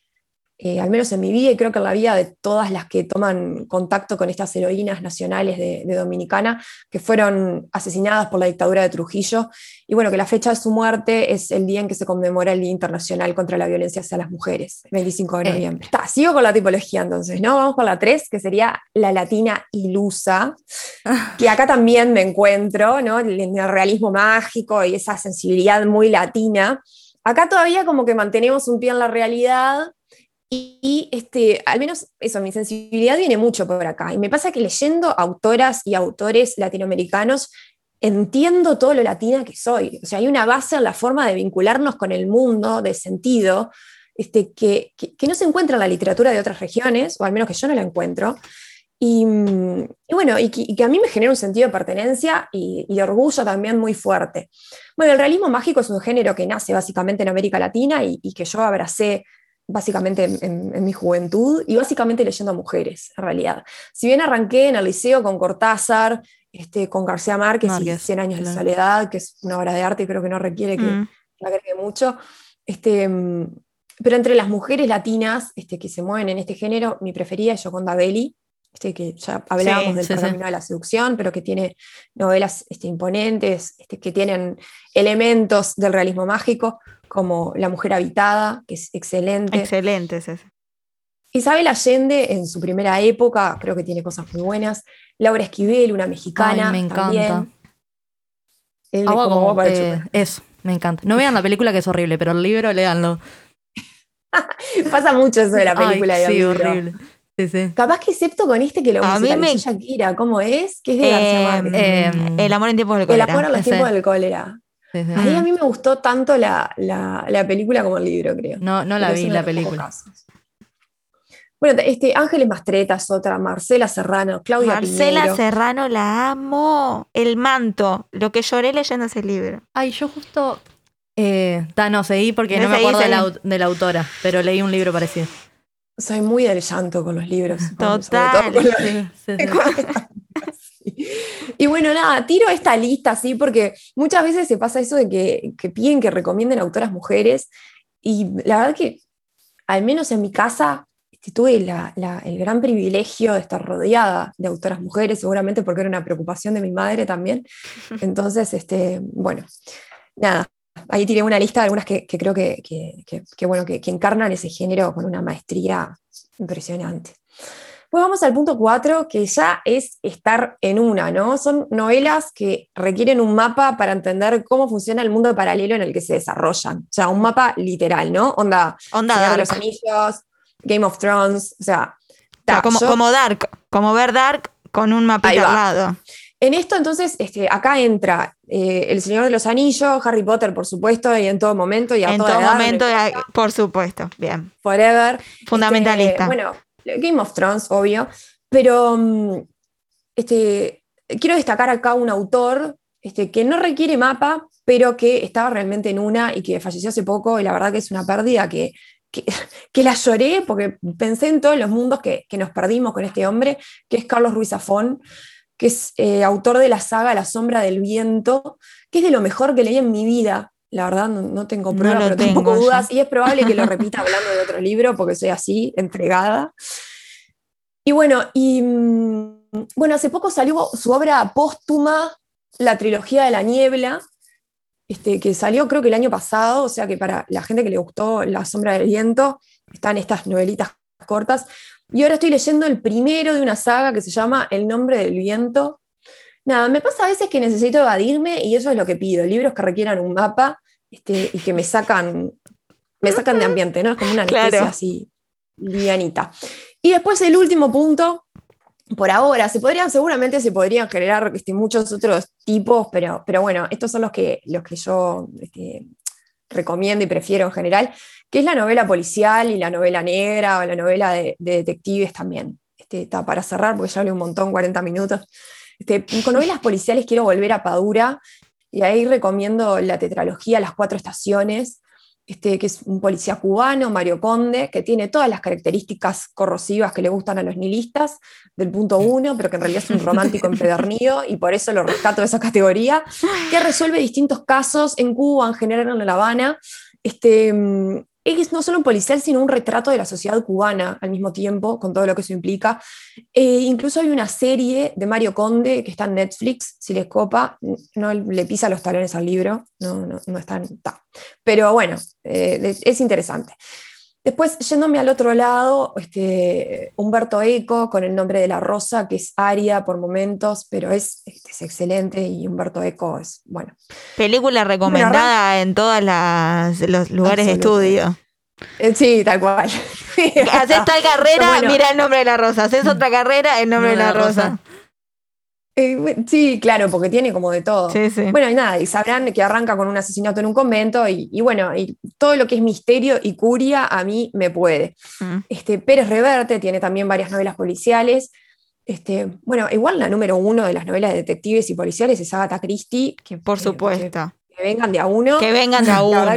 eh, al menos en mi vida y creo que en la vida de todas las que toman contacto con estas heroínas nacionales de, Dominicana, que fueron asesinadas por la dictadura de Trujillo, y bueno, que la fecha de su muerte es el día en que se conmemora el Día Internacional contra la Violencia hacia las Mujeres, 25 de eh. noviembre. Está, sigo con la tipología entonces, ¿no? Vamos con la 3, que sería la latina ilusa, que acá también me encuentro, ¿no? En el realismo mágico y esa sensibilidad muy latina. Acá todavía como que mantenemos un pie en la realidad, y, este, al menos eso, mi sensibilidad viene mucho por acá. Y me pasa que leyendo autoras y autores latinoamericanos, entiendo todo lo latina que soy. O sea, hay una base en la forma de vincularnos con el mundo, de sentido, este, que, que, no se encuentra en la literatura de otras regiones, o al menos que yo no la encuentro. Y, bueno, y que, a mí me genera un sentido de pertenencia y, y, de orgullo también muy fuerte. Bueno, el realismo mágico es un género que nace básicamente en América Latina y, que yo abracé básicamente en, mi juventud y básicamente leyendo a mujeres, en realidad. Si bien arranqué en el liceo con Cortázar, este, con García Márquez, y 100 años de soledad, que es una obra de arte y creo que no requiere que mm. la agregue mucho, este, pero entre las mujeres latinas este, que se mueven en este género, mi preferida es Yoconda Belli, este, que ya hablábamos del camino de la seducción, pero que tiene novelas este, imponentes, este, que tienen elementos del realismo mágico como La mujer habitada, que es excelente.
Excelente es
Isabel Allende en su primera época, creo que tiene cosas muy buenas. Laura Esquivel, una mexicana.
me encanta. Agua eh, eso, me encanta. No vean la película que es horrible, pero el libro léanlo.
Pasa mucho eso de la película
Ay, sí, horrible. Sí, sí.
Capaz que excepto con este que lo a mí me... Shakira, ¿cómo es? ¿Qué es de
eh, eh, el amor en tiempos del cólera.
El amor en los tiempos del cólera. A mí me gustó tanto la, película como el libro, creo.
No, no la vi, la película.
Bueno, este, Ángeles Mastreta es otra, Marcela Serrano, Claudia
Marcela Serrano la amo. El manto, lo que lloré leyendo ese libro.
Ay, yo justo. Eh, no, seguí porque no, me acuerdo de la, autora, pero leí un libro parecido.
Soy muy del llanto con los libros.
Total.
Y bueno, nada, tiro esta lista así porque muchas veces se pasa eso de que, que piden que recomienden autoras mujeres y la verdad que, al menos en mi casa, este, tuve el gran privilegio de estar rodeada de autoras mujeres, seguramente porque era una preocupación de mi madre también. Entonces, este, bueno, nada, ahí tiré una lista de algunas que, creo que, bueno, que, encarnan ese género con una maestría impresionante. Pues vamos al punto 4, que ya es estar en una, ¿no? Son novelas que requieren un mapa para entender cómo funciona el mundo paralelo en el que se desarrollan. O sea, un mapa literal, ¿no? Onda,
Onda
de los Anillos, Game of Thrones, o sea...
como, como Dark, como ver Dark con un mapa al lado.
En esto, entonces, este, acá entra eh, El Señor de los Anillos, Harry Potter, por supuesto, y en todo momento. Y
en todo momento, por supuesto. Bien.
Forever.
Fundamentalista.
Este, bueno, Game of Thrones, obvio, pero mm, este, quiero destacar acá un autor este, que no requiere mapa, pero que estaba realmente en una y que falleció hace poco, y la verdad que es una pérdida que, que, la lloré porque pensé en todos los mundos que, nos perdimos con este hombre, que es Carlos Ruiz Zafón, que es eh, autor de la saga La sombra del viento, que es de lo mejor que leí en mi vida. La verdad, no, tengo pruebas, pero tampoco dudas. Y es probable que lo repita hablando de otro libro, porque soy así, entregada. Y bueno, y mm, bueno, hace poco salió su obra póstuma, La trilogía de la niebla, este, que salió creo que el año pasado, o sea que para la gente que le gustó La sombra del viento, están estas novelitas cortas. Y ahora estoy leyendo el primero de una saga que se llama El nombre del viento, Nada, me pasa a veces que necesito evadirme y eso es lo que pido, libros que requieran un mapa este, y que me sacan, me sacan de ambiente, ¿no? Es como una anestesia así livianita. Y después el último punto, por ahora, se podrían, seguramente se podrían generar este, muchos otros tipos, pero, pero bueno, estos son los que, los que yo este, recomiendo y prefiero en general, que es la novela policial y la novela negra o la novela de, detectives también. Está para cerrar, porque ya hablé un montón, 40 minutos. Este, con novelas policiales quiero volver a Padura y ahí recomiendo la tetralogía Las Cuatro Estaciones, este, que es un policía cubano, Mario Conde, que tiene todas las características corrosivas que le gustan a los nihilistas, del punto uno, pero que en realidad es un romántico empedernido y por eso lo rescato de esa categoría, que resuelve distintos casos en Cuba, en general en La Habana. Este, mm, es no solo un policial, sino un retrato de la sociedad cubana al mismo tiempo, con todo lo que eso implica. Eh, incluso hay una serie de Mario Conde que está en Netflix, si les copa, no le pisa los talones al libro, no, no, no está. Pero bueno, eh, es interesante. Después, yéndome al otro lado, este, Humberto Eco con el nombre de la rosa, que es aria por momentos, pero es, este, es excelente y Humberto Eco es, bueno.
Película recomendada en todos los lugares de estudio.
Eh, sí, tal cual.
Haces tal carrera, mira el nombre de la rosa. Haces otra carrera, el nombre de la, rosa.
Eh, sí, claro, porque tiene como de todo. Bueno, y nada, y sabrán que arranca con un asesinato en un convento, y, bueno, y todo lo que es misterio y curia a mí me puede. Mm. Este, Pérez Reverte tiene también varias novelas policiales. Este, bueno, igual la número uno de las novelas de detectives y policiales es Agatha Christie.
Que, Por supuesto.
Que, vengan de a uno.
Que vengan de a uno.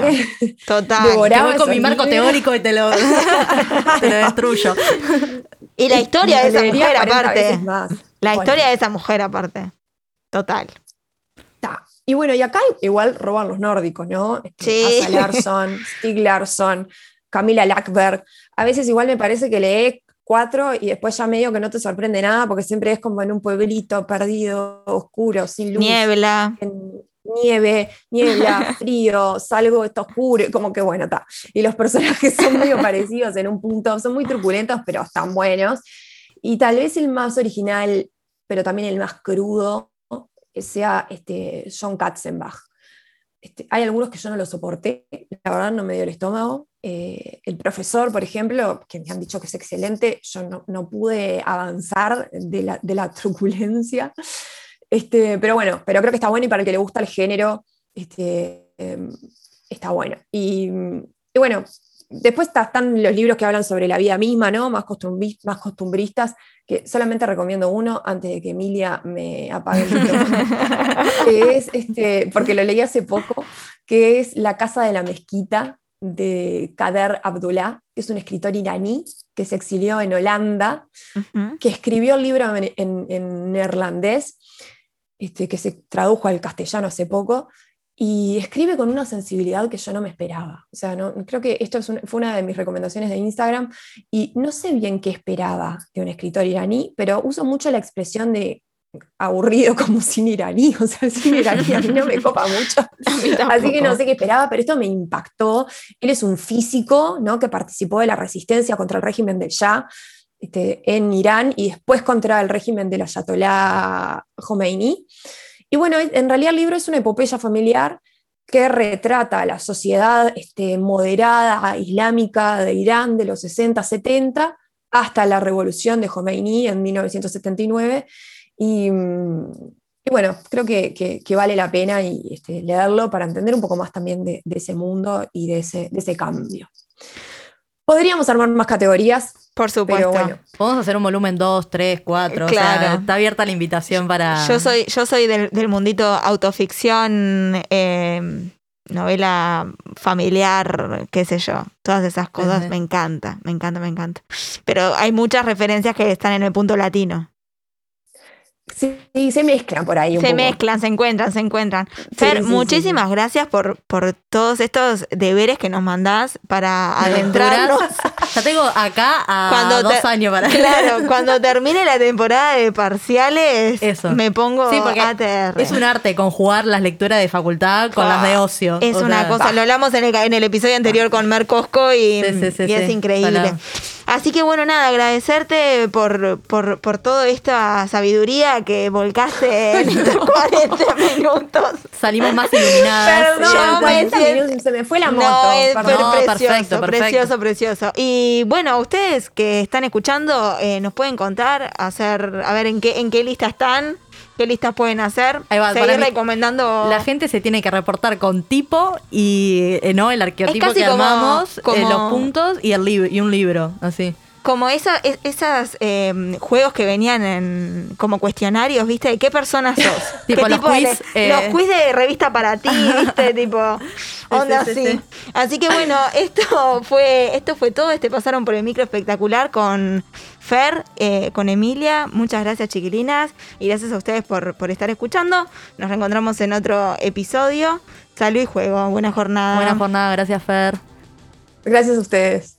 Total.
Que voy con mi marco teórico y te lo, te lo destruyo.
Y la historia de esa mujer aparte. La historia de esa mujer aparte. Total.
Y bueno, y acá igual roban los nórdicos, ¿no? Este, sí. Asa Larsson, Stig Larsson, Camila Lackberg. A veces igual me parece que lee cuatro y después ya medio que no te sorprende nada porque siempre es como en un pueblito perdido, oscuro, sin luz.
Niebla.
nieve, niebla, frío, salgo, está oscuro, como que bueno, está. Y los personajes son medio parecidos en un punto, son muy truculentos, pero están buenos. Y tal vez el más original, pero también el más crudo, sea este, John Katzenbach. Este, hay algunos que yo no lo soporté, la verdad no me dio el estómago. Eh, el profesor, por ejemplo, que me han dicho que es excelente, yo no, no pude avanzar de la, de la truculencia. Este, pero bueno, pero creo que está bueno y para el que le gusta el género, este, em, está bueno. Y, y, bueno, Después están los libros que hablan sobre la vida misma, ¿no? Más, más costumbristas, que solamente recomiendo uno antes de que Emilia me apague el que es, este, porque lo leí hace poco, que es La Casa de la Mezquita de Kader Abdullah, que es un escritor iraní que se exilió en Holanda, que escribió el libro en, neerlandés, este, que se tradujo al castellano hace poco, y escribe con una sensibilidad que yo no me esperaba. O sea, no, creo que esto fue una de mis recomendaciones de Instagram y no sé bien qué esperaba de un escritor iraní, pero uso mucho la expresión de aburrido como sin iraní, o sea, sin iraní a mí no me copa mucho, así que no sé qué esperaba, pero esto me impactó. Él es un físico ¿no? que participó de la resistencia contra el régimen del Shah este, en Irán y después contra el régimen del Ayatollah Khomeini. Y bueno, en realidad el libro es una epopeya familiar que retrata la sociedad este, moderada islámica de Irán de los 60, 70 hasta la revolución de Khomeini en 1979. Y, bueno, creo que, vale la pena este, leerlo para entender un poco más también de, ese mundo y de ese cambio. Podríamos armar más categorías,
por supuesto. Pero bueno.
Podemos hacer un volumen 2, 3, 4. Claro. está abierta la invitación para.
Yo soy, yo soy del, mundito autoficción, em, novela familiar, qué sé yo. Todas esas cosas me encanta, me encanta, me encanta. Pero hay muchas referencias que están en el punto latino.
Sí, se mezclan por ahí.
se mezclan, se encuentran, se encuentran. Fer, muchísimas gracias por, por todos estos deberes que nos mandás para adentrarnos.
ya tengo acá a dos años para
Claro, cuando termine la temporada de parciales, me pongo sí, ATR.
Es un arte conjugar las lecturas de facultad con las de ah, ocio.
Es una cosa, lo hablamos en el, en el episodio anterior con Mer Cosco y, y es increíble. Así que bueno, nada, agradecerte por, por, por toda esta sabiduría que volcaste en estos 40 minutos.
Salimos más iluminadas.
Perdón, se me fue la moto.
No, precioso, perfecto, precioso, precioso. Y bueno, ustedes que están escuchando, eh, nos pueden contar, hacer, a ver en qué, en qué lista están qué listas pueden hacer. Ahí va, Seguir recomendando.
La gente se tiene que reportar con tipo y eh, no el arqueotipo que armamos, eh, como, los puntos y el libro y un libro, así
como esa, esos em, juegos que venían en, como cuestionarios, ¿viste? ¿De qué persona sos?
tipo, los, quiz,
de, los quiz de revista para ti, ¿viste? tipo, onda así. Así que bueno, esto fue, esto fue todo. Este pasaron por el micro espectacular con Fer, eh, con Emilia. Muchas gracias, chiquilinas. Y gracias a ustedes por, por estar escuchando. Nos reencontramos en otro episodio. Salud y juego. Buena jornada.
Buena jornada, gracias Fer.
Gracias a ustedes.